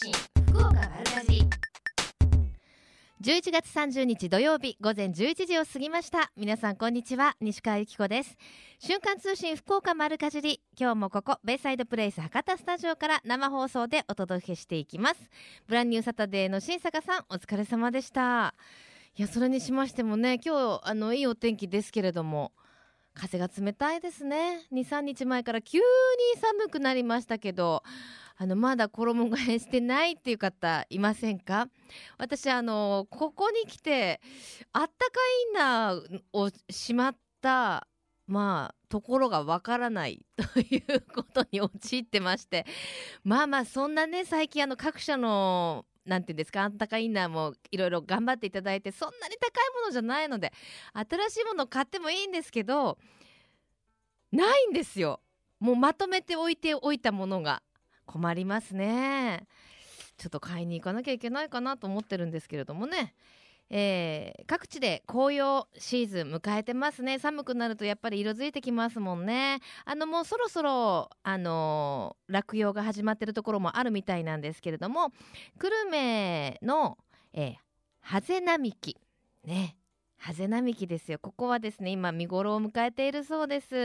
信福岡丸かじり。11月30日土曜日午前11時を過ぎました。皆さんこんにちは西川由紀子です。瞬間通信福岡丸かじり今日もここベイサイドプレイス博多スタジオから生放送でお届けしていきます。ブランニューサタデーの新坂さんお疲れ様でした。いやそれにしましてもね今日あのいいお天気ですけれども。風が冷たいですね。23日前から急に寒くなりましたけどあのまだ衣替えしてないっていう方いませんか？私あのここに来てあったかインナーをしまったまあところがわからない ということに陥ってましてまあまあそんなね最近あの各社のなんていうんですかあったかインナーもいろいろ頑張っていただいてそんなに高いものじゃないので新しいもの買ってもいいんですけどないんですよ。もうまとめて置いておいたものが。困りますね。ちょっと買いに行かなきゃいけないかなと思ってるんですけれどもね。えー、各地で紅葉シーズン迎えてますね。寒くなるとやっぱり色づいてきますもんね。あのもうそろそろあのー、落葉が始まってるところもあるみたいなんですけれども久留米の、えー、ハゼ並木。ね。ハゼ並木ですよ。ここはですね今見頃を迎えているそうです、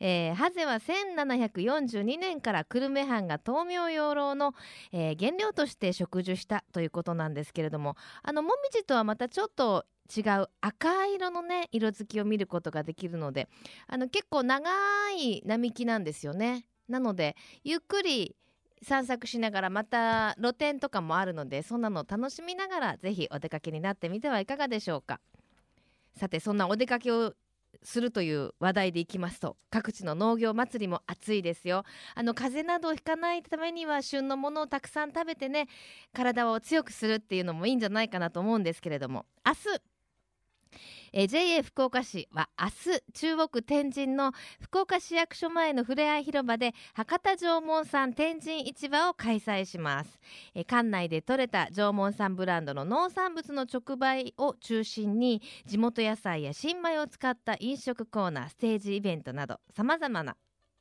えー、ハゼは1742年から久留米藩が豆苗養老の、えー、原料として植樹したということなんですけれどもあのもみじとはまたちょっと違う赤色のね色づきを見ることができるのであの結構長い並木なんですよね。なのでゆっくり散策しながらまた露店とかもあるのでそんなのを楽しみながらぜひお出かけになってみてはいかがでしょうか。さてそんなお出かけをするという話題でいきますと各地の農業祭りも暑いですよ。あの風邪などひかないためには旬のものをたくさん食べてね体を強くするっていうのもいいんじゃないかなと思うんですけれども明日えー、JA 福岡市は明日中央区天神の福岡市役所前のふれあい広場で博多縄文産天神市場を開催します、えー、館内で採れた縄文産ブランドの農産物の直売を中心に地元野菜や新米を使った飲食コーナーステージイベントなどさまざまな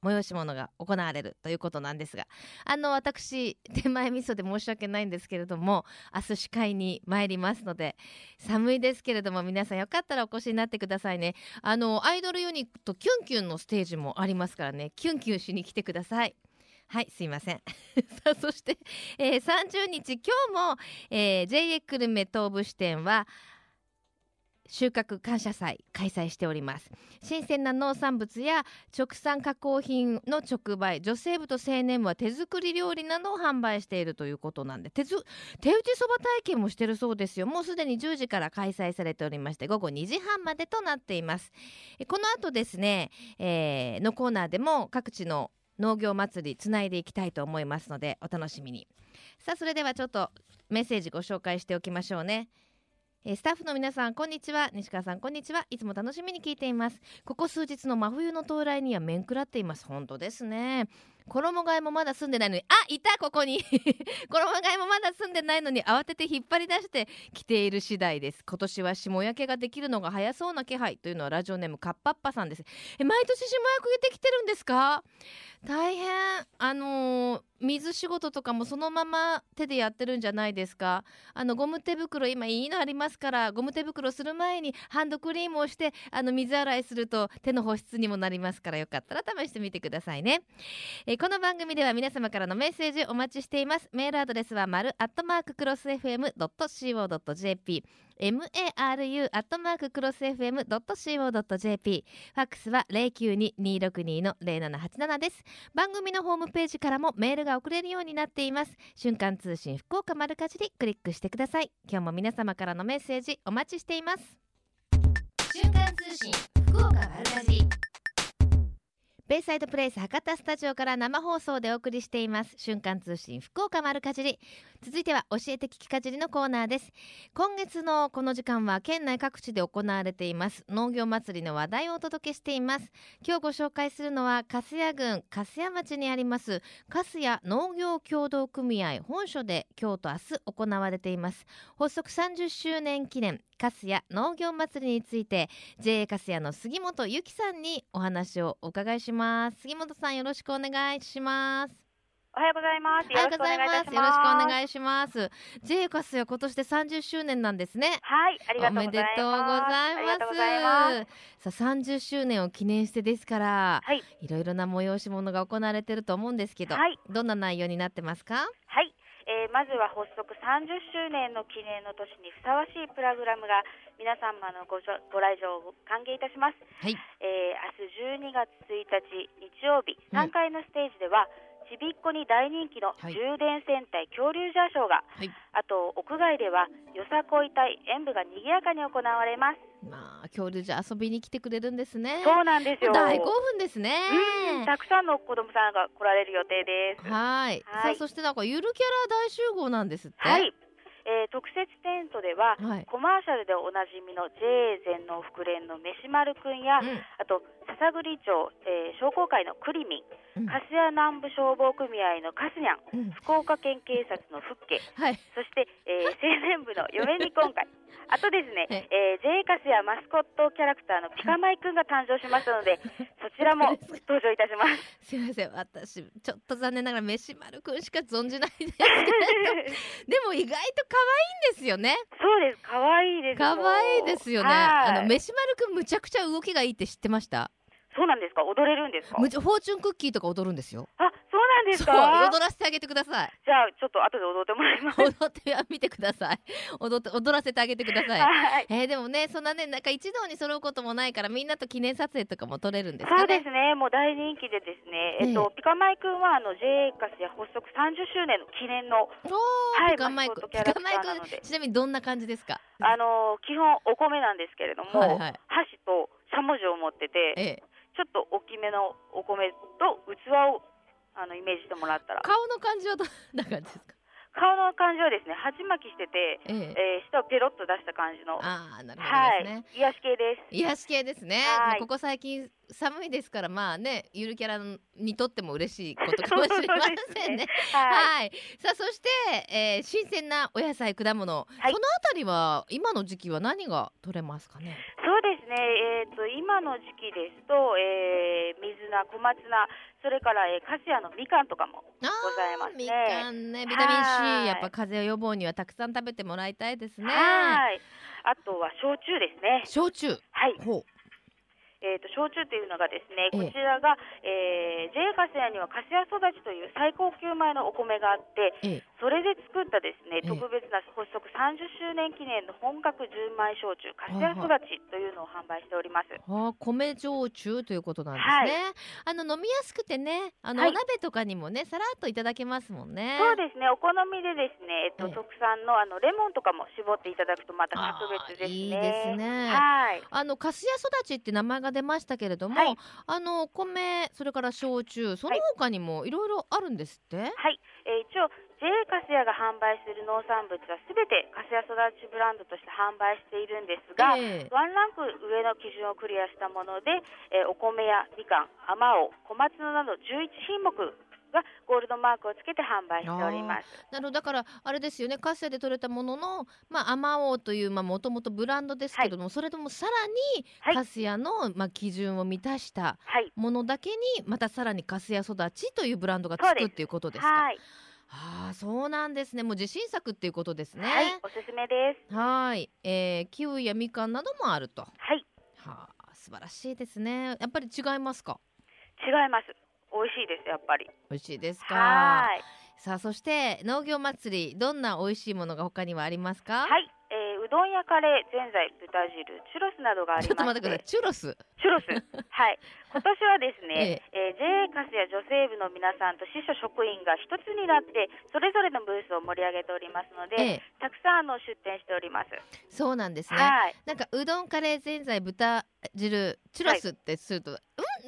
催し物が行われるということなんですがあの私手前味噌で申し訳ないんですけれども明日司会に参りますので寒いですけれども皆さんよかったらお越しになってくださいね。あのアイドルユニットキュンキュンのステージもありますからね。キュンキュンしに来てください。はいすいません。さあそして、えー、30日今日も、えー、JA 久留米東部支店は収穫感謝祭開催しております。新鮮な農産物や直産加工品の直売女性部と青年部は手作り料理などを販売しているということなんで手手打ちそば体験もしてるそうですよ。もうすでに10時から開催されておりまして午後2時半までとなっています。この後ですね、えー、のコーナーでも各地の農業祭りつないでいきたいと思いますのでお楽しみに。さあそれではちょっとメッセージご紹介しておきましょうね。えー、スタッフの皆さんこんにちは。西川さんこんにちは。いつも楽しみに聞いています。ここ数日の真冬の到来には面食らっています。本当ですね。衣替えもまだ住んでないのにあいたここに。衣替えもまだ住んでないのに慌てて引っ張り出してきている次第です。今年は霜焼けができるのが早そうな気配というのはラジオネームカッパッパさんです。え毎年霜焼けできてるんですか？大変。あのー、水仕事とかもそのまま手でやってるんじゃないですか。あのゴム手袋今いいのありますからゴム手袋する前にハンドクリームをしてあの水洗いすると手の保湿にもなりますからよかったら試してみてくださいね、えこの番組では皆様からのメッセージお待ちしています。メールアドレスは丸アットマーククロス FM.co.jp maru アットマーククロス FM.co.jp ファックスは零九二二六二の零七八七です。番組のホームページからもメールが送れるようになっています。瞬間通信福岡丸かじりクリックしてください。今日も皆様からのメッセージお待ちしています。瞬間通信福岡丸かじり。ベイサイドプレイス博多スタジオから生放送でお送りしています。瞬間通信福岡丸かじり。続いては教えて聞きかじりのコーナーです。今月のこの時間は県内各地で行われています。農業祭りの話題をお届けしています。今日ご紹介するのは粕谷郡粕谷町にあります粕谷農業協同組合本所で今日と明日行われています。発足30周年記念。粕谷農業祭りについて JA 粕谷の杉本由紀さんにお話をお伺いします杉本さんよろしくお願いしますおはようございます。おはようございます。よろしくおい。願いします。J カスは今年で30周年なんですね。はい、ありがおとうございます。めでとうございありがとうございまます。す。さあ30周年を記念してですから、はい、いろいろな催し物が行われてると思うんですけど、はいどんな内容になってますか？はい、えーまずは発足30周年の記念の年にふさわしいプログラムが皆様のごご来場を歓迎いたします。はい。えー明日12月1日日曜日うん3階のステージでは、ちびっこに大人気のはい充電戦隊恐竜ジャーショーが、はいあと屋外ではよさこい隊演舞が賑やかに行われます。まあ恐竜じゃ遊びに来てくれるんですね。そうなんですよ。大興奮ですね。うんたくさんの子供さんが来られる予定です。はい。はいさあそしてなんかゆるキャラ大集合なんですって。はい、えー特設テントでは、はい。コマーシャルでおなじみの JA 全農福連の飯丸くんや、うん。あと篠栗町、えー商工会のクリミン、うん。粕谷南部消防組合のカスニャン、うん。福岡県警察のフッケ、はい。そして、えー青年部の嫁に今回、あとですね、はい。えー、JA カスヤマスコットキャラクターのピカマイくんが誕生しましたので、そちらも登場いたします。すみません。私ちょっと残念ながら飯丸くんしか存じないですけれど でも意外と可愛いんですよね。そうです、可愛いですよ。可愛いですよね。はい。あの飯丸くんむちゃくちゃ動きがいいって知ってました？そうなんですか、踊れるんですか？むちゃフォーチュンクッキーとか踊るんですよ。あ、そうなんですか？踊らせてあげてください。じゃあちょっと後で踊ってもらいます。踊ってみてください。踊って踊らせてあげてください。はい。えーでもねそんなねなんか一堂に揃うこともないからみんなと記念撮影とかも撮れるんですかね？そうですね、もう大人気でですね、えっと、えピカマイくんはあの JA カスや発足30周年の記念の、はいピカマイクマスコットキャラクピカマイターなので。クちなみにどんな感じですか？あの基本お米なんですけれども、はいはい。箸としゃもじを持ってて、ええちょっと大きめのお米と器をあのイメージしてもらったら、顔の感じはどんな感じですか顔の感じはですね、鉢巻きしてて、ええ。えー、舌をペロッと出した感じの、ああなるほはどですね、い、癒し系です。癒し系ですね、はい。まあここ最近寒いですからまあねゆるキャラにとっても嬉しいことかもしれませんね。はい。はい、さあそして、えー新鮮なお野菜果物、はい。そのあたりは今の時期は何が取れますかね？そうですね、えー、と今の時期ですと、えー、水菜、小松菜、それから、えー、カスヤのみかんとかも、ございますねみかんね。ビタミンはい。C やっぱ風邪予防にはたくさん食べてもらいたいですね。はい。あとは焼酎ですね、焼酎。はい。ほう。えー、と焼酎というのがですね、ええ。こちらが、えー、JA カスヤにはカスヤ育ちという最高級米のお米があって、ええそれで作ったですええね特別な発足30周年記念の本格純米焼酎、カスヤ育ちというのを販売しております。はあ、米焼酎ということなんですね。あの飲みやすくてね、あの、はいお鍋とかにもね、さらっといただけますもんね。そうですね、お好みでですね、えっと、ええ特産のあのレモンとかも絞っていただくとまたあ格別ですね。ーいいですねはい。あのカスヤ育ちって名前が出ましたけれども、はいあの米それから焼酎その他にもいろいろあるんですって？はい、えー一応 JA カスヤが販売する農産物はすべてカスヤ育ちブランドとして販売しているんですが、ええ。ワンランク上の基準をクリアしたもので、えーお米やみかん、あまおう、小松菜など11品目がゴールドマークをつけて販売しております。なるほど。だからあれですよね。カスヤで採れたもののまあアマオというまあもともとブランドですけれども、それともさらにはい。カスヤのまあ基準を満たしたはい、ものだけにまたさらにカスヤ育ちというブランドがつくっていうことですか。はい、ああそうなんですねもう自信作っていうことですね。はい、おすすめです。はい、えー、キウイやみかんなどもあると。ははい、あ、素晴らしいですね。やっぱり違いますか？違います。美味しいです、やっぱり。美味しいですか？はい。さあ、そして農業祭り、どんな美味しいものが他にはありますか？はい、えーうどんやカレー、ぜんざい、豚汁、チュロスなどがありちょましてっと待ってください。チュロス？チュロス。はい。今年はですね、ええー JA カスや女性部の皆さんと支所職員が一つになって、それぞれのブースを盛り上げておりますので、ええ、たくさんあの出店しております。そうなんですね。はい。なんかうどん、カレー、ぜんざい、豚汁、チュロスってすると、うん、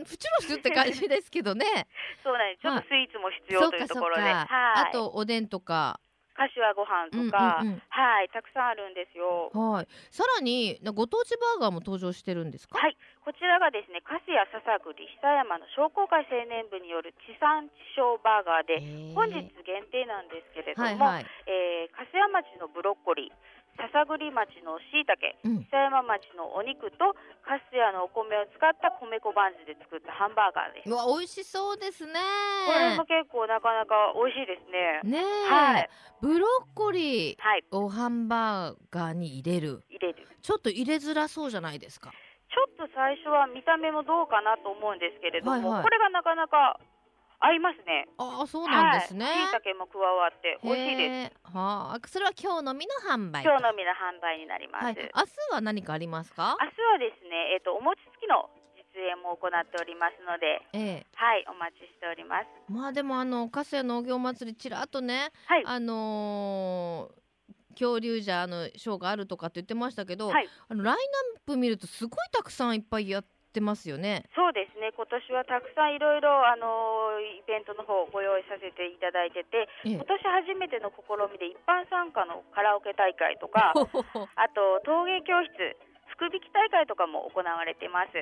チュロスって感じですけどね。そうなんです。ちょっとスイーツも必要というそうかそうところで、か。はい。あとおでんとか。柏ご飯うんうんとか、うんはい、たくさんあるんですよ。はい。さらになご当地バーガーも登場してるんですか？はい、こちらがですね、粕谷笹栗久山の商工会青年部による地産地消バーガーで、本日限定なんですけれども、はいはい。えー、粕谷町のブロッコリー、篠栗町のしいた久山町のお肉とカスヤのお米を使った米粉バンズで作ったハンバーガーです。うわ美味しそうですね。これも結構なかなか美味しいですね。ねえ、はい。ブロッコリーはい。をハンバーガーに入れる。入れる。ちょっと入れづらそうじゃないですか。ちょっと最初は見た目もどうかなと思うんですけれども、はいはい。これがなかなか合いますね。ああそうなんですね、はい、椎茸も加わって美味しいです。はあそれは今日のみの販売今日のみの販売になります、はい、明日は何かありますか？明日はですね、えっ、とお餅つきの実演も行っておりますので、ええ。はい、お待ちしております。まあでもあの粕谷農業祭りちらっとねはい、あのー恐竜じゃあのショーがあるとかって言ってましたけど、はい。あのラインナップ見るとすごいたくさんいっぱいやってますよね。そうですね。今年はたくさんいろいろあのイベントの方をご用意させていただいてて、ええ今年初めての試みで一般参加のカラオケ大会とか、あと陶芸教室、福引き大会とかも行われてます。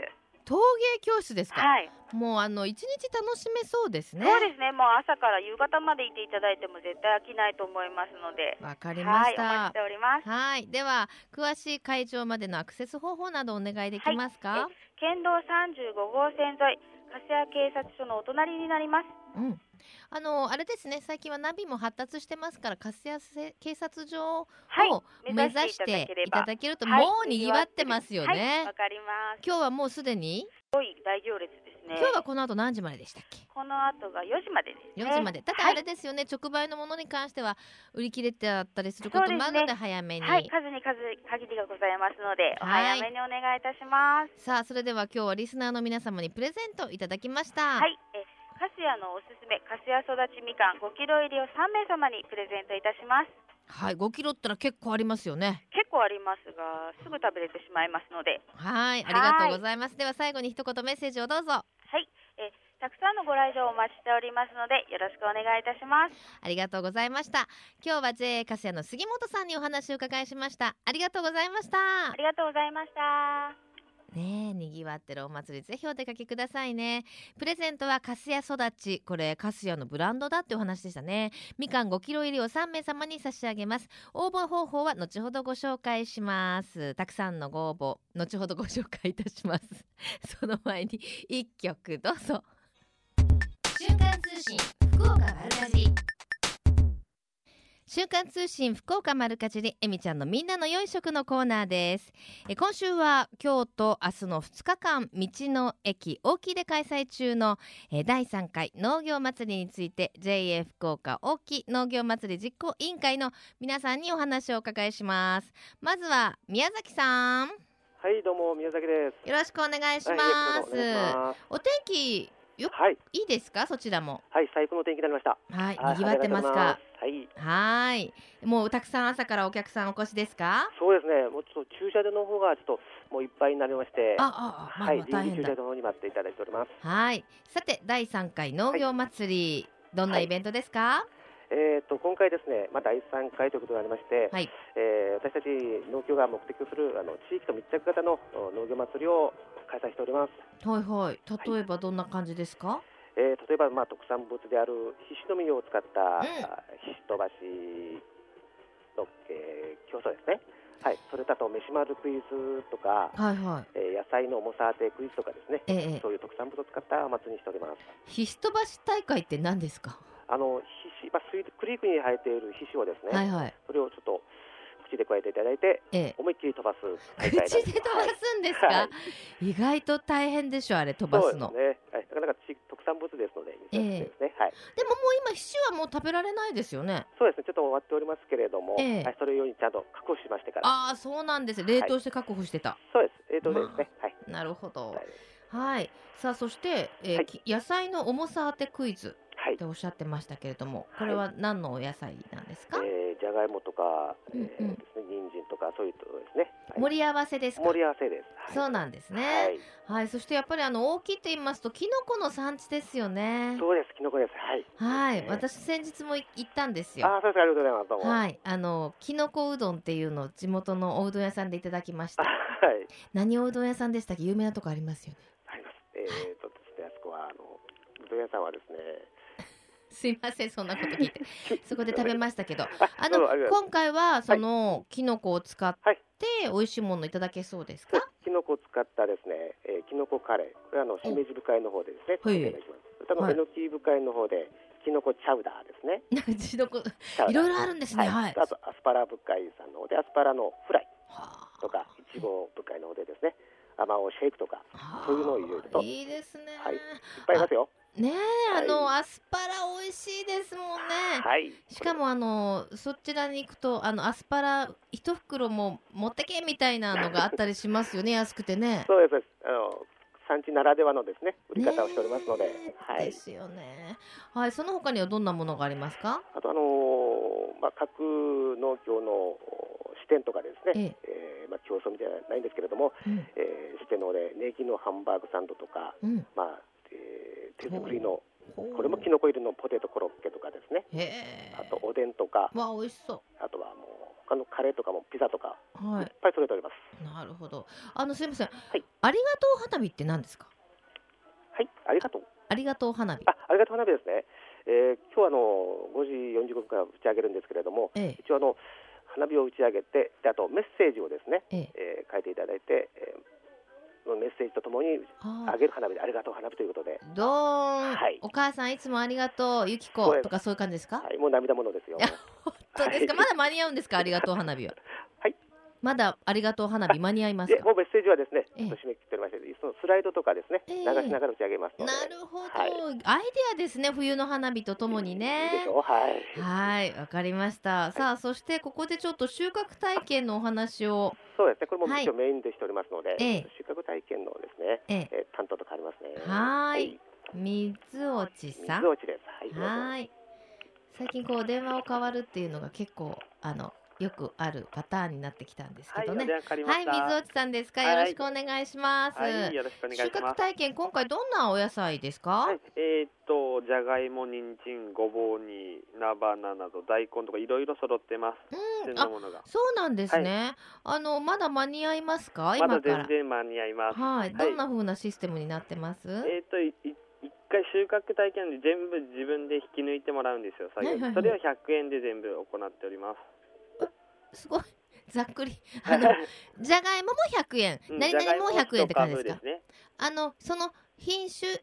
陶芸教室ですか、はい、もうあの一日楽しめそうですね。そうですね。もう朝から夕方までいていただいても絶対飽きないと思いますので、わかりましはい、お待ちたしております。はい、では詳しい会場までのアクセス方法などお願いできますか？県道35号線沿い、粕谷警察署のお隣になります。うん。あのあれですね、最近はナビも発達してますから、粕谷せ警察署をはい、目指していただけると、はいもう賑わってますよはい、ねわ。かります。今日はもうすでに、すごい大行列ですね。今日はこの後何時まででしたっけ？この後が4時までですね。4時まで。ただはいあれですよね、直売のものに関しては売り切れてあったりすることもあるので早めに。はい、数に数限りがございますので、おはい早めにお願いいたします。さあそれでは今日はリスナーの皆様にプレゼントいただきました。はい、えカスヤのおすすめカスヤ育ちみかん5キロ入りを3名様にプレゼントいたします。はい、5キロったら結構ありますよね。結構ありますが、すぐ食べれてしまいますので、はい、ありがとうございます。では最後に一言メッセージをどうぞ。はい、えたくさんのご来場お待ちしておりますので、よろしくお願いいたします。ありがとうございました。今日は JA カスヤの杉本さんにお話をお伺いしました。ありがとうございましたあ。りがとうございました。ねえ、にぎわってるお祭りぜひお出かけくださいね。プレゼントはカスヤ育ち、これカスヤのブランドだってお話でしたね。みかん5キロ入りを3名様に差し上げます。応募方法は後ほどご紹介します。たくさんのご応募、後ほどご紹介いたします。その前に一曲どうぞ。瞬間通信福岡丸かじ週刊通信福岡丸かじりえみちゃんのみんなの良い食のコーナーですえ今週は今日と明日の2日間道の駅大木で開催中のえ第3回農業祭りについて JA 福岡大木農業祭り実行委員会の皆さんにお話をお伺いしますまずは宮崎さんはい、どうも宮崎です。よろしくお願いしはい、ます、よろしくお願いします。お天気よはい、いいですか？そちらもはい、最高の天気になりました。はいはい賑わってますか？はい、はーいもうたくさん朝からお客さんお越しですか？そうですね。もうちょっと駐車場の方がちょっともういっぱいになりまして、あああまあはい、まあ大変駐車場の方に待っていただいております。はい。さて第3回農業祭り、どんなイベントですか？えっ、と今回ですね、まあ第3回ということになりまして、はい。えー私たち農協が目的とするあの地域と密着型のお農業祭りを開催しております。はいはい。例えばどんな感じですか？えー例えばまあ特産物であるひしの実を使った、うんひしとばしの、えー競争ですね。はい、それだと飯丸クイズとか、はいはえー野菜の重さ当てクイズとかですね、い。ええそういう特産物を使ったお祭りにしております。ひしとばし大会って何ですか？あのひし、まあ、水クリークに生えているひしをですね、はいはい。それをちょっと口で加えていただいて、ええ。思いっきり飛ばす口で飛ばすんですか？はい意外と大変でしょあれ飛ばすの。そうですね。はい、なかなかち特産物ですので、ですね。はい。でももう今ひしはもう食べられないですよね。そうですね。ちょっと終わっておりますけれども、ええはい、それよりちゃんと確保しましてから。ああそうなんです。冷凍して確保してた。そうです。えっ、とですね。はい。なるほどはい。はい。さあそして、えーはいき野菜の重さ当てクイズはいっておっしゃってましたけれども、これは何のお野菜なんですか？えー、じゃがいもとか、えーうんうんですね、人参とかそういうところですね。はい盛り合わせですか？盛り合わせです。はい、そうなんですね。はい。はい、そしてやっぱりあの大きいって言いますとキノコの産地ですよね。そうです。キノコです。はい。はい、えー私先日もい行ったんですよ。あー、そうです。ありがとうございます。はい、あのキノコうどんっていうのを地元のおうどん屋さんでいただきました。はい。何おうどん屋さんでしたっけ？有名なとこありますよね。あります。えー、とですね、あそこはあのうどん屋さんはですね、すいませんそんなこと聞いて。そこで食べましたけど。ああの今回はその、キノコを使ってはい。美味しいものいただけそうですか、キノコを使ったですね、えー、キノコカレー、これはあのしめじ部会の方でですね、はいお願いします。そのはい。えのき部会の方でキノコチャウダーですね。なんかキノコいろいろあるんですね。はい、あとアスパラ部会さんの方でアスパラのフライはあとか、いちご部会の方でですね、アマオシェイクとかはあそういうのを入れると。いいですね、はい。いっぱいいますよ。ねえあの、はアスパラ美味しいですもんね、はい。しかもあのそちらに行くとあのアスパラ一袋も持ってけみたいなのがあったりしますよね 安くてね。そうです。あの産地ならではのですね売り方をしておりますので、はいで。すよね。はいその他にはどんなものがありますか？あとあのーまあ各農協の支店とかですね、えええーまあ競争みたいなのはないんですけれども、うんえー支店の方でネギのハンバーグサンドとか、うん。まあ、えー手作りのこれもキノコ入りのポテトコロッケとかですね。あとおでんとか、わ美味しそあとはもう他のカレーとかもピザとかう。はいっぱい揃えております。なるほど。あのすみません。はいありがとう花火って何ですか？はい、ありがとう。ありがとう花火。あ、ありがとう花火ですね。えー今日はあの5時45分から打ち上げるんですけれども、ええ一応あの花火を打ち上げて、であとメッセージをですね、ええ。えー書いていただいて、えーメッセージとともにああげる花火でありがとう花火ということで、どーん、はい。お母さんいつもありがとう。ゆきそうですことかそういう感じですか？はい、もう涙ものですよ。本当ですか、はい。まだ間に合うんですか？ありがとう花火は。はい。まだありがとう花火間に合いますで、か。もうメッセージはですね、えと締め切っておりまして、そのスライドとかですね、ええ流しながら打ち上げますので、なるほど、はいアイデアですね冬の花火とともにいいねはい。はいわかりました。さあそしてここでちょっと収穫体験のお話を、そうですね、これもはい一応メインでしておりますので、ええ収穫体験のですね、ええ、えー担当と変わりますね。はーい水落ちさん水。落ちです。はい。最近こう電話を変わるっていうのが結構あのよくあるパターンになってきたんですけどね。はい。水落ちさんですか？はいよろしくお願いします。はい、よろしくお願いし収穫ます。体験今回どんなお野菜ですか？はい、えーっと、じゃがいも、人参、ごぼうに、菜花など、大根とかいろいろ揃ってます。うん、あ。そうなんですね。あのまだ間に合いますか？今まだ全。然間に合います。はい、どんな風なシステムになってます？えーっと、いい一回収穫体験で全部自分で引き抜いてもらうんですよ、作業はいはいはいそれを100円で全部行っております。すごいざっくり。あのじゃがいもも100円、うん何々も100円って感じですか？ね。あのその品種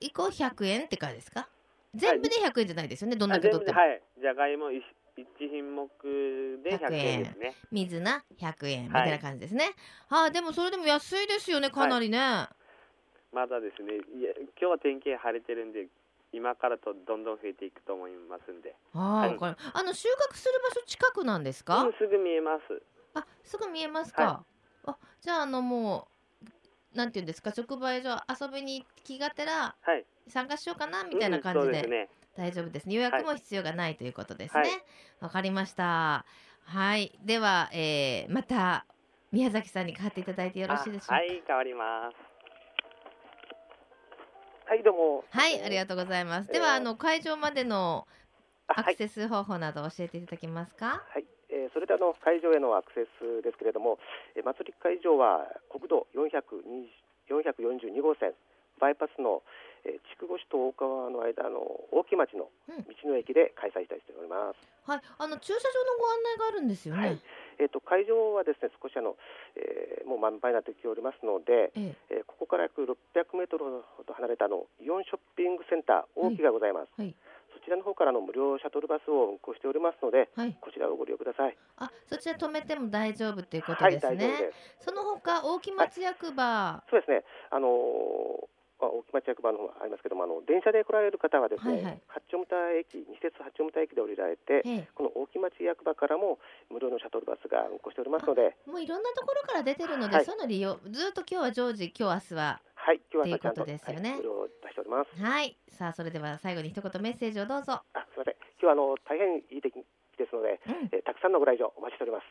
以降100円って感じですか？全部で100円じゃないですよね？どんだけ取っても、はい、じゃがいも一一品目で100円ですね。水菜100円みたいな感じですね。はい、でもそれでも安いですよねかなりね、まだですね、いや今日は天気晴れてるんで、今からとどんどん増えていくと思いますんで。はい、はいあの収穫する場所近くなんですか、うんすぐ見えます。あすぐ見えますか、あじゃああのもうなんていうんですか？直売所遊びに気がてらはい。参加しようかなみたいな感じでうんそうですね。大丈夫ですね。予約も必要がないということですね。はい。わ、かりました。はい。では、えー、また宮崎さんに代わっていただいてよろしいでしょうか？あはい、変わります。はい、どうも。はい、ありがとうございます。では、えーあの会場までの。アクセス方法など教えていただけますか？はい、えーそれであの会場へのアクセスですけれども、えー祭り会場は国道420 442号線バイパスの、えー筑後市と大川の間の大木町のうん道の駅で開催したいと思います。はい、あの駐車場のご案内があるんですよね。はいえっ、と会場はですね少しあの、えーもう満杯になってきておりますので、ええーここから約600メートルほど離れたあのイオンショッピングセンター大木がございます。はいそちらの方からあの無料シャトルバスを運行しておりますので、えはい。こちらをご利用ください。あ、そちら止めても大丈夫ということはい、です大丈夫ね。です。その他大木町役場、そうですね。あのーまあ、大木町役場の方ありますけども、あの電車で来られる方はですね、はいはい八丁牟田駅、西鉄八丁牟田駅で降りられて、えこの大木町役場からも無料のシャトルバスが運行しておりますので、え、もういろんなところから出てるので、はいその利用ずっと今日は常時、今日明日ははい、今っていうこ日はちゃんととですよねはい無料出しております。はい。さあそれでは最後に一言メッセージをどうぞ。あ、すみません。今日はあの大変いい天気ですので、うん。えーたくさんのご来場お待ちしております。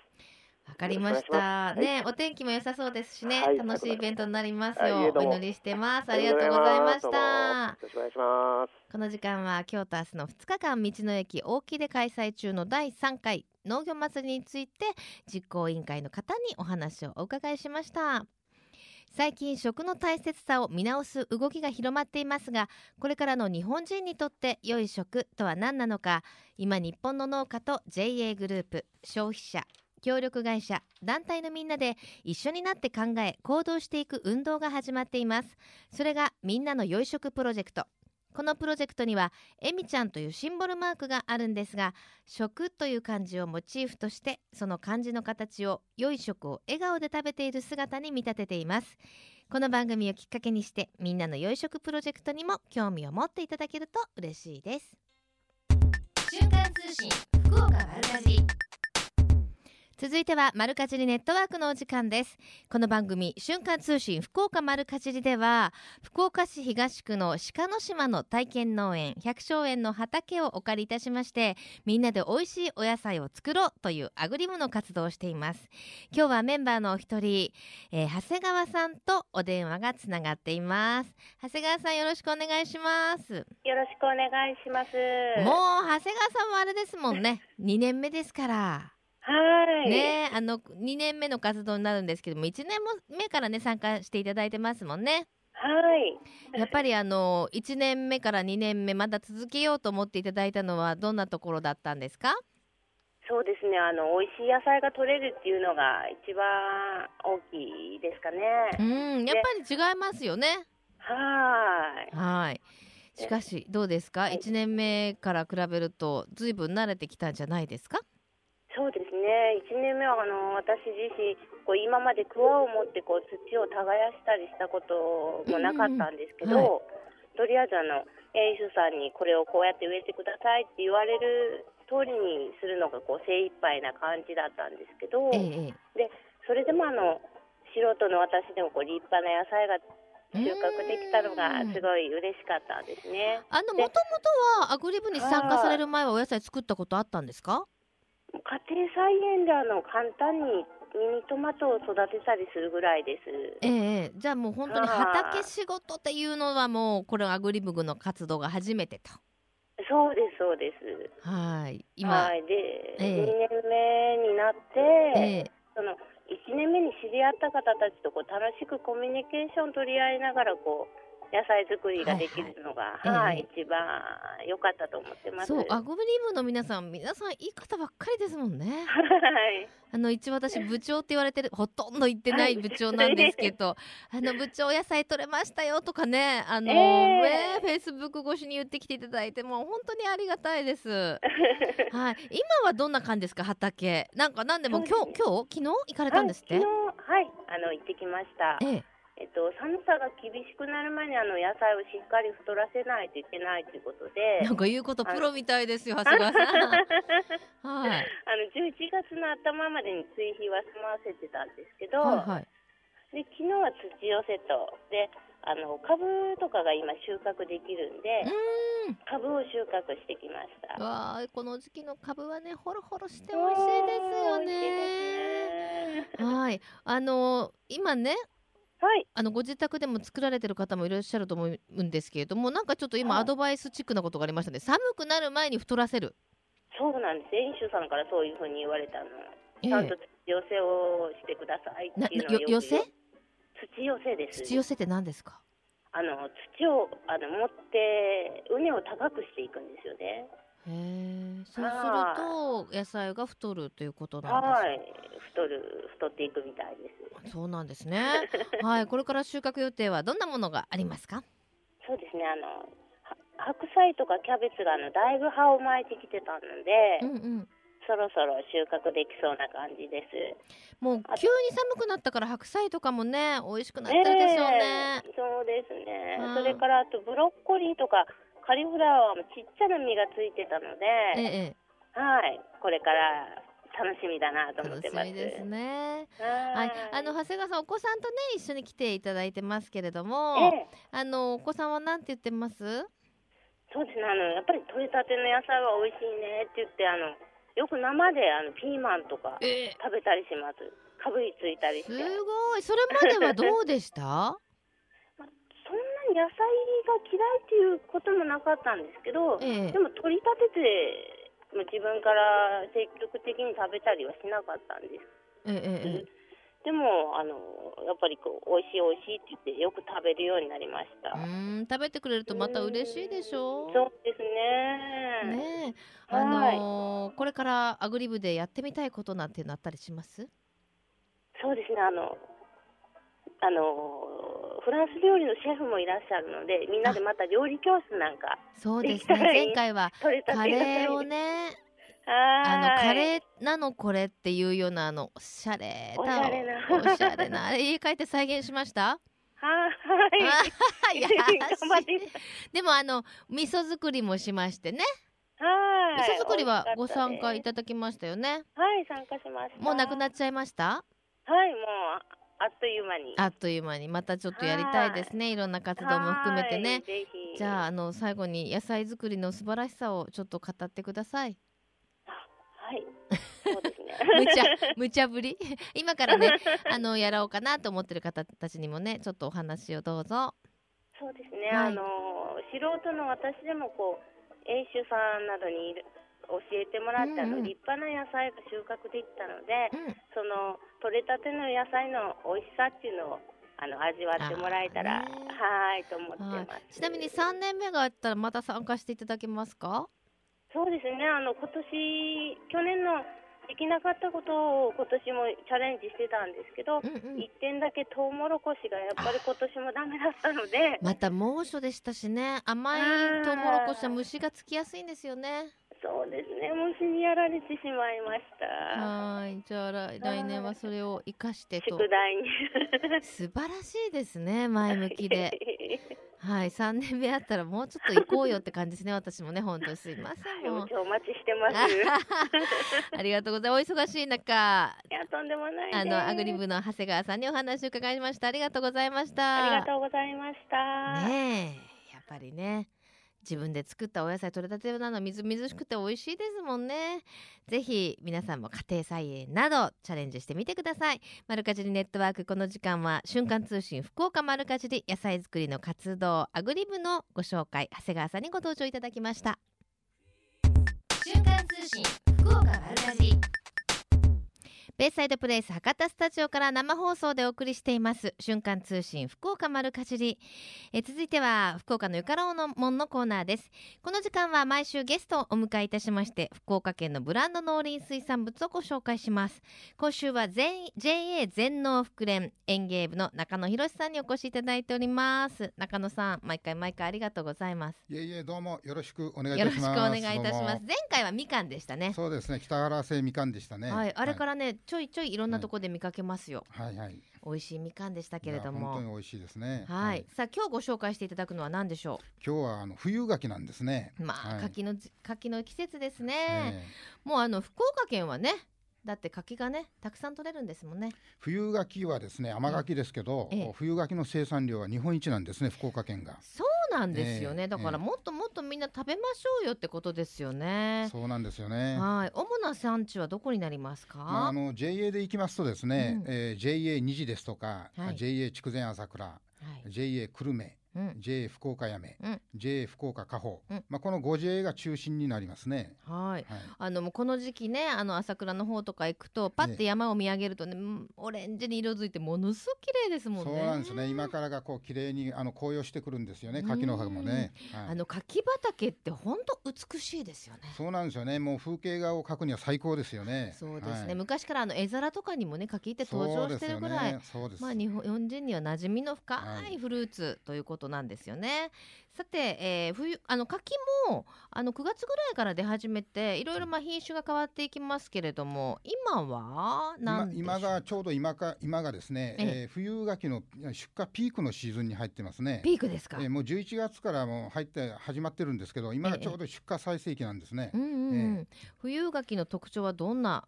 わかりました。ね、お天気も良さそうですしね、はい。楽しいイベントになりますよ。う、お祈りしてます。ありがとうございました。よろしくお願いします。この時間は今日と明日の2日間道の駅大木で開催中の第3回農業祭りについて実行委員会の方にお話をお伺いしました。最近食の大切さを見直す動きが広まっていますがこれからの日本人にとって良い食とは何なのか。今日本の農家と JA グループ消費者協力会社団体のみんなで一緒になって考え行動していく運動が始まっています。それがみんなの良い食プロジェクト。このプロジェクトにはえみちゃんというシンボルマークがあるんですが食という漢字をモチーフとしてその漢字の形を良い食を笑顔で食べている姿に見立てています。この番組をきっかけにしてみんなの良い食プロジェクトにも興味を持っていただけると嬉しいです。瞬間通信福岡丸かじり続いては丸かじりネットワークのお時間です。この番組瞬間通信福岡丸かじりでは福岡市東区の鹿の島の体験農園百姓園の畑をお借りいたしましてみんなで美味しいお野菜を作ろうというアグリ部の活動をしています。今日はメンバーのお一人、えー長谷川さんとお電話がつながっています。長谷川さんよろしくお願いします。よろしくお願いします。もう長谷川さんもあれですもんね。2年目ですからはい。ねあの2年目の活動になるんですけども1年目からね参加していただいてますもんねはい。やっぱりあの1年目から2年目まだ続けようと思っていただいたのはどんなところだったんですか？そうですね。あの美味しい野菜が取れるっていうのが一番大きいですかうね。んやっぱり違いますよねはい。はいしかしどうですか、はい1年目から比べるとずいぶん慣れてきたんじゃないですか？そうですね。一年目はあの私自身こう今まで桑を持ってこう土を耕したりしたこともなかったんですけど、うんとりあえずあの園主さんにこれをこうやって植えてくださいって言われる通りにするのがこう精一杯な感じだったんですけど。ええそれでもあの素人の私でもこう立派な野菜が収穫できたのがすごい嬉しかったんですね。あのもともとはアグリ部に参加される前はお野菜作ったことあったんですか？家庭菜園であの簡単にミニトマトを育てたりするぐらいです。ええじゃあもう本当に畑仕事っていうのはもうこれアグリブグの活動が初めてとそうですそうです。はい今、はいで、ええ2年目になって、ええその1年目に知り合った方たちとこう楽しくコミュニケーション取り合いながらこう野菜作りができるのが、はいはい。はい、一番良かったと思ってます。そうアグリブの皆さん皆さんいい方ばっかりですもんね。はい。あの一応私部長って言われてるほとんど言ってない部長なんですけど あの部長野菜取れましたよとかねあの、えねフェイスブック越しに言ってきていただいてもう本当にありがたいです。はい。今はどんな感じですか畑。なんかなんでも今日今日？昨日行かれたんですって、はいあの行ってきました。えええっと寒さが厳しくなる前にあの野菜をしっかり太らせないといけないということで。なんか言うことプロみたいですよ 長谷川さん。はい。あの11月の頭までに追肥は済ませてたんですけど、はいはい。で昨日は土寄せと。であの株とかが今収穫できるんでうーん。株を収穫してきました。わあこの時期の株はねホロホロして美味しいですよね。ね。はい。あの今ねはい。あのご自宅でも作られてる方もいらっしゃると思うんですけれどもなんかちょっと今はいアドバイスチックなことがありましたね寒くなる前に太らせる、そうなんです。園主さんからそういうふうに言われたの。ええちゃんと土寄せをしてくださいっていうのよ寄せ？土寄せです。土寄せって何ですか？あの土をあの持って畝を高くしていくんですよね。へえそうするはと野菜が太るということなんですはい。太る太っていくみたいです。そうなんですね はいこれから収穫予定はどんなものがありますか？そうですね。あのは白菜とかキャベツがあのだいぶ葉を巻いてきてたので、うんうんそろそろ収穫できそうな感じです。もう急に寒くなったから白菜とかもね美味しくなってるでしょうね、ええそうですねうん。それからあとブロッコリーとかカリフラワーもちっちゃな実がついてたので、ええはい。これから楽しみだなと思っ楽てます。しみですねははい、あの長谷川さんお子さんとね一緒に来ていただいてますけれども、ええあのお子さんはなんて言ってます？そうですね。あのやっぱり取れたての野菜は美味しいねって言ってあのよく生であのピーマンとかえ食べたりします。かぶりついたりしすて。ごいそれまではどうでした？まあそんなに野菜が嫌いっていうこともなかったんですけど、ええでも取り立ててまあ自分から積極的に食べたりはしなかったんです。ええええでもあのやっぱりこう美味しい美味しいって言ってよく食べるようになりました。うーん食べてくれるとまた嬉しいでしょ？そうですね。ねえ、あのーこれからアグリ部でやってみたいことなんていうのあったりします？そうですね。あのあのフランス料理のシェフもいらっしゃるので、みんなでまた料理教室なんかそうですね。前回はカレーをね。ね、ああのカレーなのこれっていうようなあのおしゃれおしなゃれなおしゃれなあれ 家帰って再現しました？はい。でもあの味噌作りもしましてね。はい。味噌作りはご参加いただきましたよね。はい、参加しました。もうなくなっちゃいました？はい、もうあっという間に。あっという間にまたちょっとやりたいですね。いろんな活動も含めてね。じゃああの最後に野菜作りの素晴らしさをちょっと語ってください。はい。そうですね。無茶無茶ぶり？今からね あのやろうかなと思ってる方たちにもねちょっとお話をどうぞ。そうですね。はいあの素人の私でもこう園主さんなどにいる教えてもらって、あうんうん。の立派な野菜が収穫できたので、うん。その取れたての野菜の美味しさっていうのをあの味わってもらえたら、はいと思ってはます。い、ちなみに3年目があったらまた参加していただけますか？そうですね。あの今年去年のできなかったことを今年もチャレンジしてたんですけど、うんうん。一点だけトウモロコシがやっぱり今年もダメだったので、また猛暑でしたしね。甘いトウモロコシは虫がつきやすいんですよねそうですね。虫にやられてしまいました。はいじゃあ来来年はそれを生かしてと宿題に。素晴らしいですね前向きではい3年目あったらもうちょっと行こうよって感じですね私もね本当にすいませんもうお待ちしてます。い ありがとうございますお忙しい中やとんでもないです。あのアグリ部の長谷川さんにお話を伺いましたありがとうございましたありがとうございました。ねえやっぱりね自分で作ったお野菜取れたてなのみずみずしくて美味しいですもんね。ぜひ皆さんも家庭菜園などチャレンジしてみてください。マルカジリネットワークこの時間は瞬間通信福岡マルカジリ野菜作りの活動アグリ部のご紹介。長谷川さんにご登場いただきました。瞬間通信福岡丸かじりベイサイドプレイス博多スタジオから生放送でお送りしています。瞬間通信福岡丸かじり。え続いては福岡のゆかろうの門のコーナーです。この時間は毎週ゲストをお迎えいたしまして福岡県のブランド農林水産物をご紹介します。今週は全 JA 全農福連園芸部の中野博さんにお越しいただいております。中野さん毎回毎回ありがとうございます。いえいえどうもよろしくお願いいよろしくお。願いいたします。前回はみかんでしたね。そうですね北原製みかんでしたね。はい、あれからね、ちょいちょいいろんなとこで見かけますよ。はいはい。美味しいみかんでしたけれどいや本当も。に美味しいですね。はい、さあ今日ご紹介していただくのは何でしょ今日はあの冬柿なんですね。う。まあ、はい柿のじ柿の季節ですね。ええもうあの福岡県はね、だって柿がねたくさん取れるんですもんね。冬柿はですね甘柿ですけど、ええ冬柿の生産量は日本一なんですね福岡県が。そうなんですよね。ええだからええもっともっとみんな食べましょうよってことですよね。そうなんですよね。はい、主な産地はどこになりますか？まあ、あの JA で行きますとですね、うんえー JA 二次ですとか、はい JA 筑前朝倉、はい、JA 久留米、うん、JA 福岡やめ、うん JA 福岡加穂、うんまあこの5 JA が中心になりますね。はい。はい。あのもうこの時期ねあの朝倉の方とか行くとパッて山を見上げるとね、うんオレンジに色づいてものすごく綺麗ですもんね。そうなんですね。今からがこう綺麗にあの紅葉してくるんですよね。柿の葉もね。はいあの柿畑って本当美しいですよね。そうなんですよね。もう風景画を描くには最高ですよね。そうですね、はい昔からあの絵皿とかにもね柿って登場してるぐらい、そうですよね。そうです。まあ日本人には馴染みの深はいいフルーツということなんですよね。さて、えー冬あの柿もあの9月ぐらいから出始めていろいろまあ品種が変わっていきますけれども今は今何で今がちょうど今か今がですね、ええ。えー冬柿の出荷ピークのシーズンに入ってますね。ピークですか、えーもう11月からもう入って始まってるんですけど、今がちょうど出荷最盛期なんですね。うんうんうん。え冬柿の特徴はどんな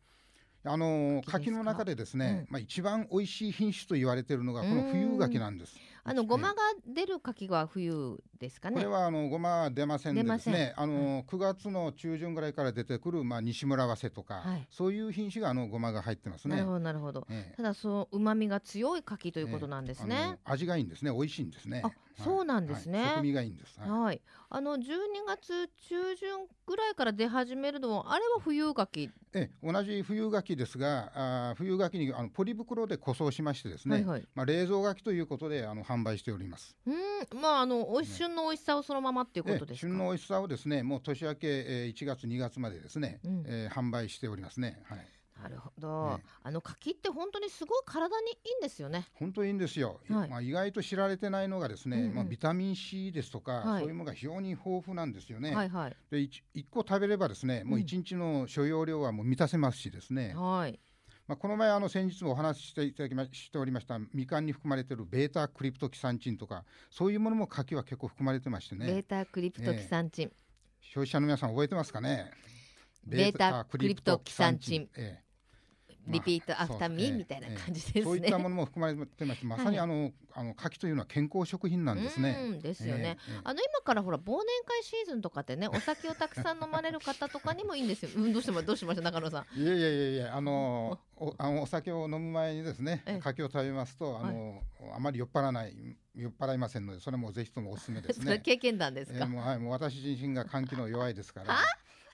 あの柿の中でですね、うん。まあ一番美味しい品種と言われているのがこの冬柿なんです。あのごまえが出る柿は冬ですかね。これはあのごまは出ませんでですね、あの9月の中旬ぐらいから出てくるまあ西村早生とか、はい。そういう品種があのごまが入ってますね。なるほ。どなるほど。ええ。ただそう旨味が強い柿ということなんですあねの味がいいんですね、美味しいんですね。あそうなんですね。はい。がいいんです。はい。はい、あの12月中旬ぐらいから出始めるのはあれは冬柿、え同じ冬柿ですが、あー冬柿にあのポリ袋で個装しましてですね、はいはい。まあ、冷蔵柿ということであの販売しております。うんまああのおい旬の美味しさをそのままっていうことえですか？旬の美味しさをですね、もう年明け、えー1月2月までですね、うん。えー販売しておりますね。はい。なるほど、ねあの柿って本当にすごい体にいいんですよね。本当にいいんですよ、はい。まあ、意外と知られてないのがですね、うんうん。まあ、ビタミン C ですとか、はい。そういうものが非常に豊富なんですよね。はいはい。で 1, 個食べればですねもう1日の所要量はもう満たせますしですね、はい。まあ、この前あの先日もお話ししていただきましておりましたみかんに含まれているベータクリプトキサンチンとかそういうものも柿は結構含まれてましてベーねタクリプトキサンチン、消費者の皆さん覚えてますかね？ベータクリプトキサンチン。ええ repeat after me みたいな感じですね、そういったものも含まれてましてまさにあの,、あの柿というのは健康食品なんですね。うんですよね、あの今からほら忘年会シーズンとかってねお酒をたくさん飲まれる方とかにもいいんですよ、うん、どうしてもどうしました中野さん。いやいやいやいやあのおあのお酒を飲む前にですねええ。柿を食べますとあの、あまり酔っ払わない酔っ払いませんのでそれもぜひともおすすめですね。経験談ですか、えーもうはいもう私自身が換気の弱いですから。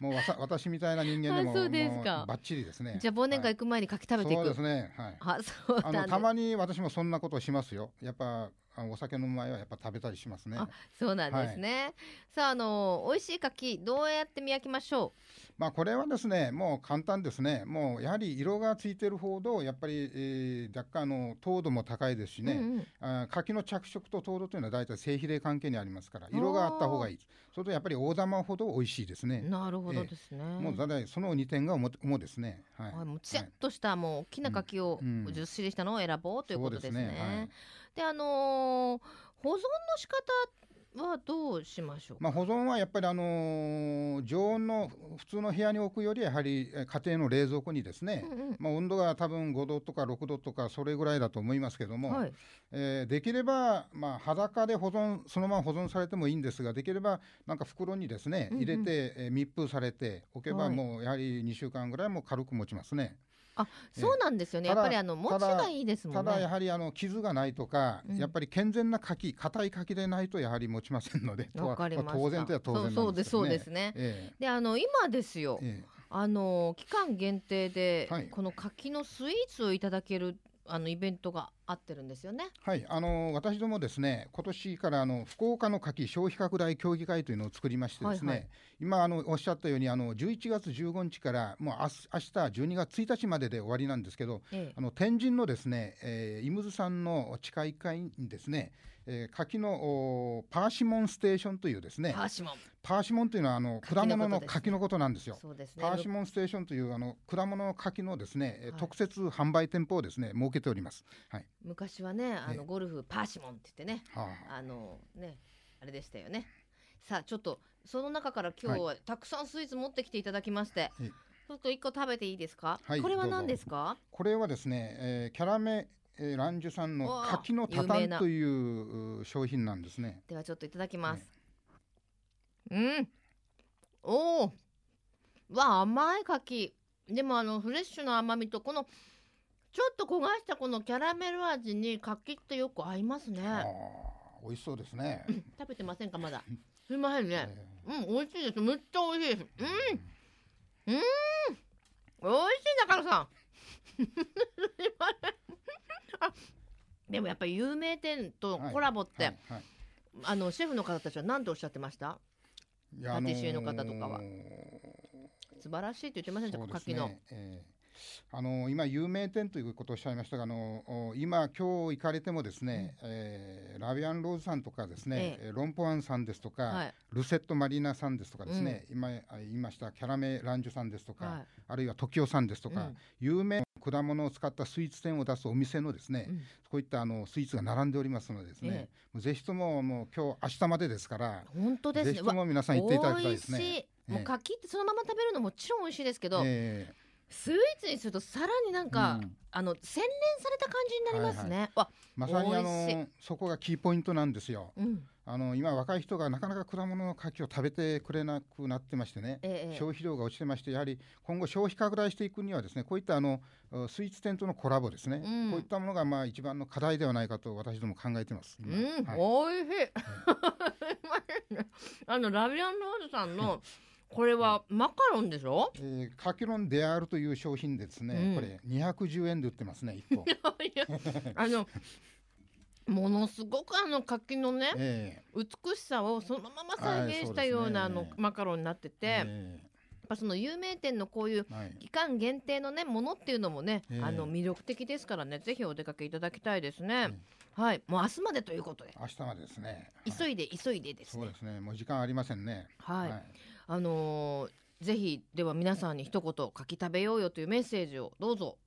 もうわさ私みたいな人間でもあそうですかもうバッチリですね。じゃあ忘年会行く前に柿食べていく、そうですね。はい。あそうあのたまに私もそんなことをしますよ。やっぱあのお酒飲む前はやっぱ食べたりしますね。あそうなんですね、さああの美味しい柿どうやって見分けましょまあこれはですねもう簡単ですね。もうやはり色がついてるほどやっぱり、えー若干あの糖度も高いですしう、ね。うんうん。あー柿の着色と糖度というのは大体正比例関係にありますから色があった方がいい。それとやっぱり大玉ほど美味しいですね。なるほどですね、もう大体その2点が主主ですね。はい、はい、もうツヤっとしたもう大きな柿をうん。うん。ずっしりしたのを選ぼうということですね。そうですね。はいであのー保存の仕方はどうしましょうか？まあ、保存はやっぱり、あのー常温の普通の部屋に置くよりやはりえ家庭の冷蔵庫にですね、うんうんまあ、温度が多分5度とか6度とかそれぐらいだと思いますけども、はい、えーできれば、まあ、裸で保存そのまま保存されてもいいんですができればなんか袋にですねうんうん入れて、えー密封されておけばはいもうやはり2週間ぐらいも軽く持ちますね。あそうなんですよね。やっぱりあの持ちがいいですもんね。ただやはりあの傷がないとか、うんやっぱり健全な柿硬い柿でないとやはり持ちませんのでかりまし当然とは当然なんですそうですね。えであの今ですよ。ええあの期間限定で、はいこの柿のスイーツをいただけるあのイベントがあってるんですよね。はい、あの私どもですね、今年からあの福岡の柿消費拡大協議会というのを作りましてですね、はいはい。今あのおっしゃったようにあの11月15日からもう明日明日12月1日までで終わりなんですけど、ええ。あの天神のですね、えー、イムズさんの地下1階にですね、えー、柿のおパーシモンステーションというですねパーシモン。パーシモンというのはあの果物の柿のことなんですよ。そうですね。パーシモンステーションというあの果物の柿のですね、えーはい特設販売店舗をですね設けております。はい。昔はねあええのゴルフパーシモンって言ってねはああのねあれでしたよねさあちょっとその中から今日はたくさんスイーツ持ってきていただきまして、ええちょっと一個食べていいですか、はいこれは何ですか？これはですね、えーキャラメ、えーランジュさんの柿のタタンというう商品なんですね。ではちょっといただきます、うんおおわあ甘い柿でもあのフレッシュな甘みとこのちょっと焦がしたこのキャラメル味に柿ってよく合いますね美味しそうですね。食べてませんかまだ？すいませんね、えうん、美味しいです。めっちゃ美味しいです。うん。うん。美味しい中野さん。すいません。あ、でもやっぱり有名店とコラボって、ーはいはいあのシェフの方たちは何とおっしゃってました？パティシエの方とかはあのー素晴らしいって言ってませんでした？か。そうです柿の。ね。えーあの今有名店ということをおっしゃいましたが、あのお今今日行かれてもですね、えーラビアンローズさんとかですね、ええーロンポアンさんですとか、はい。ルセットマリーナさんですとかですね、今あ言いましたキャラメランジュさんですとか、はい。あるいは時代さんですとか、うん有名な果物を使ったスイーツ店を出すお店のですね、うんこういったあのスイーツが並んでおりますのでですね、えもうぜひとももう今日明日までですから、本当ですね。ぜひとも皆さん行っていただきたいです。ね。もう柿ってそのまま食べるのもちろん美味しいですけど、えスイーツにするとさらになんえか、うんあの洗練された感じになりますね。わ、まさにあのそこがキーポイントなんですよ。うん。あの今若い人がなかなか果物の柿を食べてくれなくなってましてね、ええ消費量が落ちてましてやはり今後消費拡大していくにはですねこういったあのスイーツ店とのコラボですね、うん。こういったものがまあ一番の課題ではないかと私ども考えています。今。うん、はい。おいしい。あのラビアンローズさんのこれはマカロンでしょ？えー、カキロンデアールという商品でですね、うん。これ210円で売ってますね1個。いやあのものすごくあの柿のねえ美しさをそのまま再現したようなあのマカロンになってて、やっえぱその有名店のこういうーはい期間限定のねものっていうのもね、ええあの魅力的ですからねぜひお出かけいただきたいですね。はい、もう明日までということで、明日までですね。急いで急いでですねそうで。すね。もう時間ありませんね。はい、あのーぜひでは皆さんに一言柿食べようよというメッセージをどうぞ。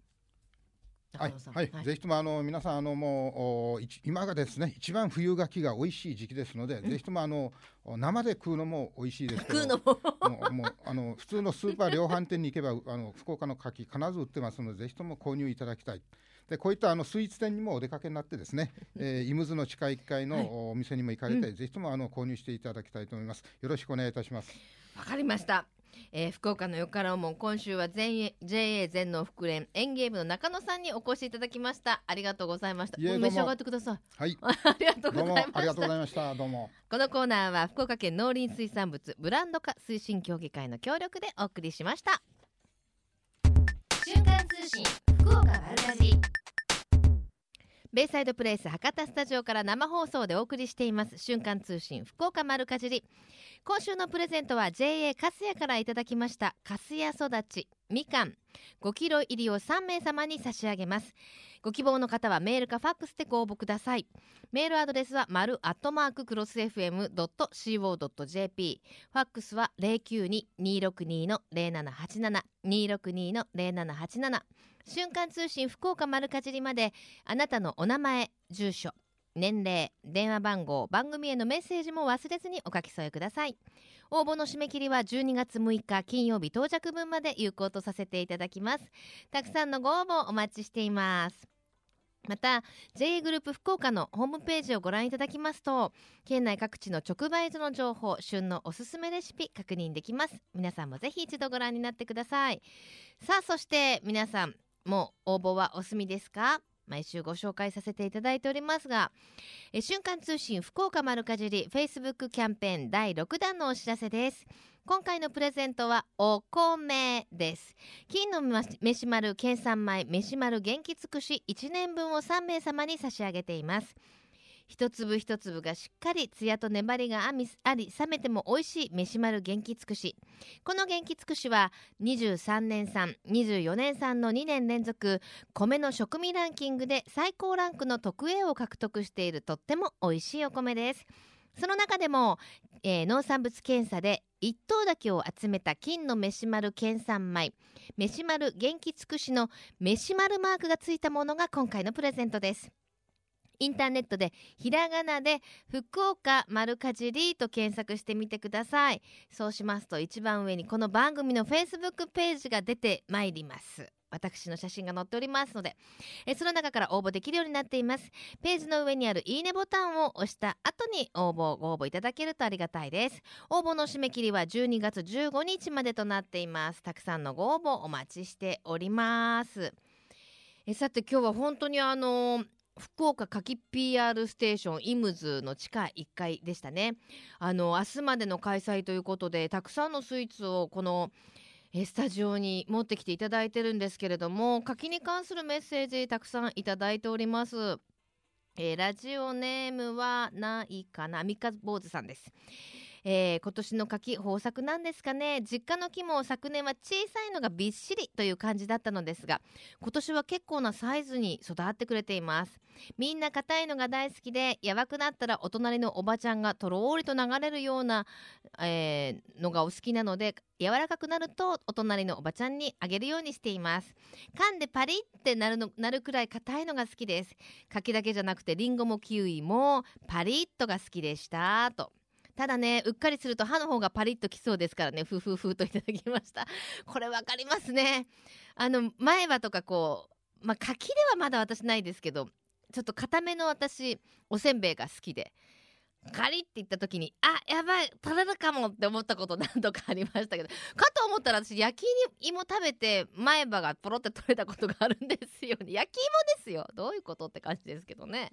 はい中野さんはい、ぜひともあの皆さんあのもう今がですね一番冬柿が美味しい時期ですので、ぜひともあのお生で食うのも美味しいですけど食うのももうあの普通のスーパー量販店に行けばあの福岡の柿必ず売ってますのでぜひとも購入いただきたい。でこういったあのスイーツ店にもお出かけになってですね、えー、イムズの地下1階のお店にも行かれて、ぜひともあの購入していただきたいと思います。よろしくお願いいたします。わかりました。えー福岡のよからおもん今週は全営 JA 全農ふくれん園芸部の中野さんにお越しいただきました。ありがとうございました。召し上がってください。はい、ありがとうどうもございまありがとうしたございました。どうも。このコーナーは福岡県農林水産物ブランド化推進協議会の協力でお送りしました。瞬間通信福岡丸かじりベイサイドプレイス博多スタジオから生放送でお送りしています。瞬間通信福岡丸かじり。今週のプレゼントは JA カスヤからいただきました。カスヤ育ちみかん。5キロ入りを3名様に差し上げます。ご希望の方はメールかファックスでご応募ください。メールアドレスは丸アットマーククロス FM.co.jp ファックスは092-262の0787 262の0787瞬間通信福岡丸かじりまであなたのお名前住所年齢電話番号番組へのメッセージも忘れずにお書き添えください。応募の締め切りは12月6日金曜日到着分まで有効とさせていただきます。たくさんのご応募お待ちしています。また JA グループ福岡のホームページをご覧いただきますと県内各地の直売所の情報旬のおすすめレシピ確認できます。皆さんもぜひ一度ご覧になってください。さあそして皆さんもう応募はお済みですか？毎週ご紹介させていただいておりますがえ瞬間通信福岡丸かじり Facebook キャンペーン第6弾のお知らせです。今回のプレゼントはお米です。金の飯丸県産米飯丸元気尽くし1年分を3名様に差し上げています。一粒一粒がしっかりツヤと粘りがあみあり冷めても美味しい飯丸元気尽くし。この元気尽くしは23年産24年産の2年連続米の食味ランキングで最高ランクの特 A を獲得しているとっても美味しいお米です。その中でも、えー農産物検査で一等だけを集めた金の飯丸県産米飯丸元気尽くしの飯丸マークがついたものが今回のプレゼントです。インターネットでひらがなで福岡丸かじりと検索してみてください。そうしますと一番上にこの番組のフェイスブックページが出てまいります。私の写真が載っておりますのでえその中から応募できるようになっています。ページの上にあるいいねボタンを押した後に応募ご応募いただけるとありがたいです。応募の締め切りは12月15日までとなっています。たくさんのご応募お待ちしております。えさて今日は本当にあの福岡かき PR ステーションイムズの地下1階でしたね。あの明日までの開催ということでたくさんのスイーツをこのスタジオに持ってきていただいてるんですけれども柿に関するメッセージたくさんいただいております、えーラジオネームはないかな三日坊主さんです。えー今年の柿豊作なんですかね。実家の木も昨年は小さいのがびっしりという感じだったのですが今年は結構なサイズに育ってくれています。みんな硬いのが大好きでやばくなったらお隣のおばちゃんがとろーりと流れるような、えーのがお好きなので柔らかくなるとお隣のおばちゃんにあげるようにしています。噛んでパリってなるのなるくらい硬いのが好きです。柿だけじゃなくてリンゴもキウイもパリッとが好きでした。と。ただねうっかりすると歯の方がパリッときそうですからね。ふふふといただきました。これわかりますね。あの前歯とかこうまあ柿ではまだ私ないですけどちょっと固めの私おせんべいが好きでカリッっていった時にあやばい取れるかもって思ったこと何度かありましたけどかと思ったら私焼き芋食べて前歯がポロって取れたことがあるんですよね。焼き芋ですよ。どういうことって感じですけどね。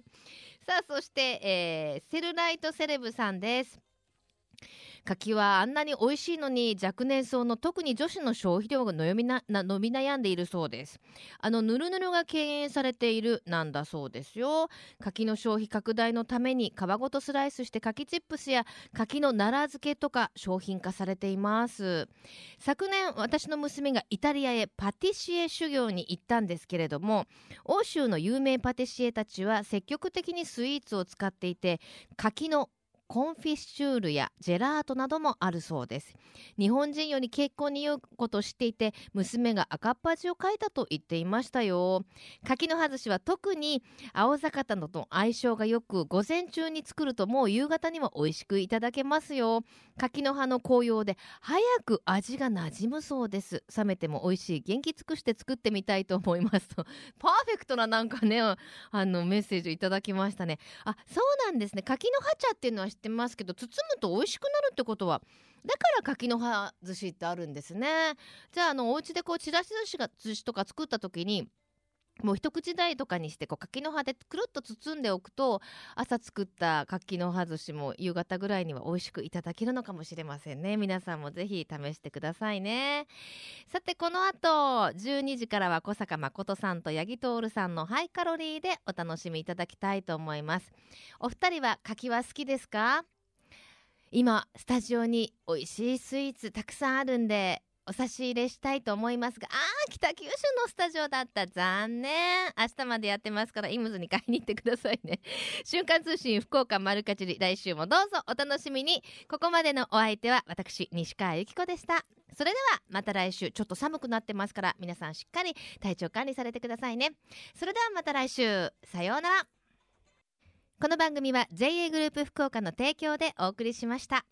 さあそして、えーセルライトセレブさんです。柿はあんなに美味しいのに若年層の特に女子の消費量が伸びなな伸び悩んでいるそうです。あのぬるぬるが敬遠されているなんだそうですよ。柿の消費拡大のために皮ごとスライスして柿チップスや柿の奈良漬けとか商品化されています。昨年私の娘がイタリアへパティシエ修行に行ったんですけれども欧州の有名パティシエたちは積極的にスイーツを使っていて柿のコンフィッシュールやジェラートなどもあるそうです。日本人より結婚に良いことを知っていて娘が赤っ端を描いたと言っていましたよ。柿の外しは特に青魚と相性がよく午前中に作るともう夕方にも美味しくいただけますよ。柿の葉の紅葉で早く味が馴染むそうです。冷めても美味しい元気尽くして作ってみたいと思いますと。パーフェクトななんかねあのメッセージをいただきましたね。あそうなんですね。柿の葉茶っていうのは知ってますけど包むと美味しくなるってことはだから柿の葉寿司ってあるんですね。じゃああのお家でこうちらし寿司が寿司とか作った時にもう一口大とかにしてこう柿の葉でくるっと包んでおくと朝作った柿の葉寿司も夕方ぐらいには美味しくいただけるのかもしれませんね。皆さんもぜひ試してくださいね。さてこの後12時からは小坂誠さんと八木徹さんのハイカロリーでお楽しみいただきたいと思います。お二人は柿は好きですか？今スタジオに美味しいスイーツたくさんあるんでお差し入れしたいと思いますが。あー北九州のスタジオだった。残念。明日までやってますからイムズに買いに行ってくださいね。瞬間通信福岡丸かじり来週もどうぞ。お楽しみに。ここまでのお相手は私西川由紀子でした。それではまた来週。ちょっと寒くなってますから皆さんしっかり体調管理されてくださいね。それではまた来週。さようなら。この番組は JA グループ福岡の提供でお送りしました。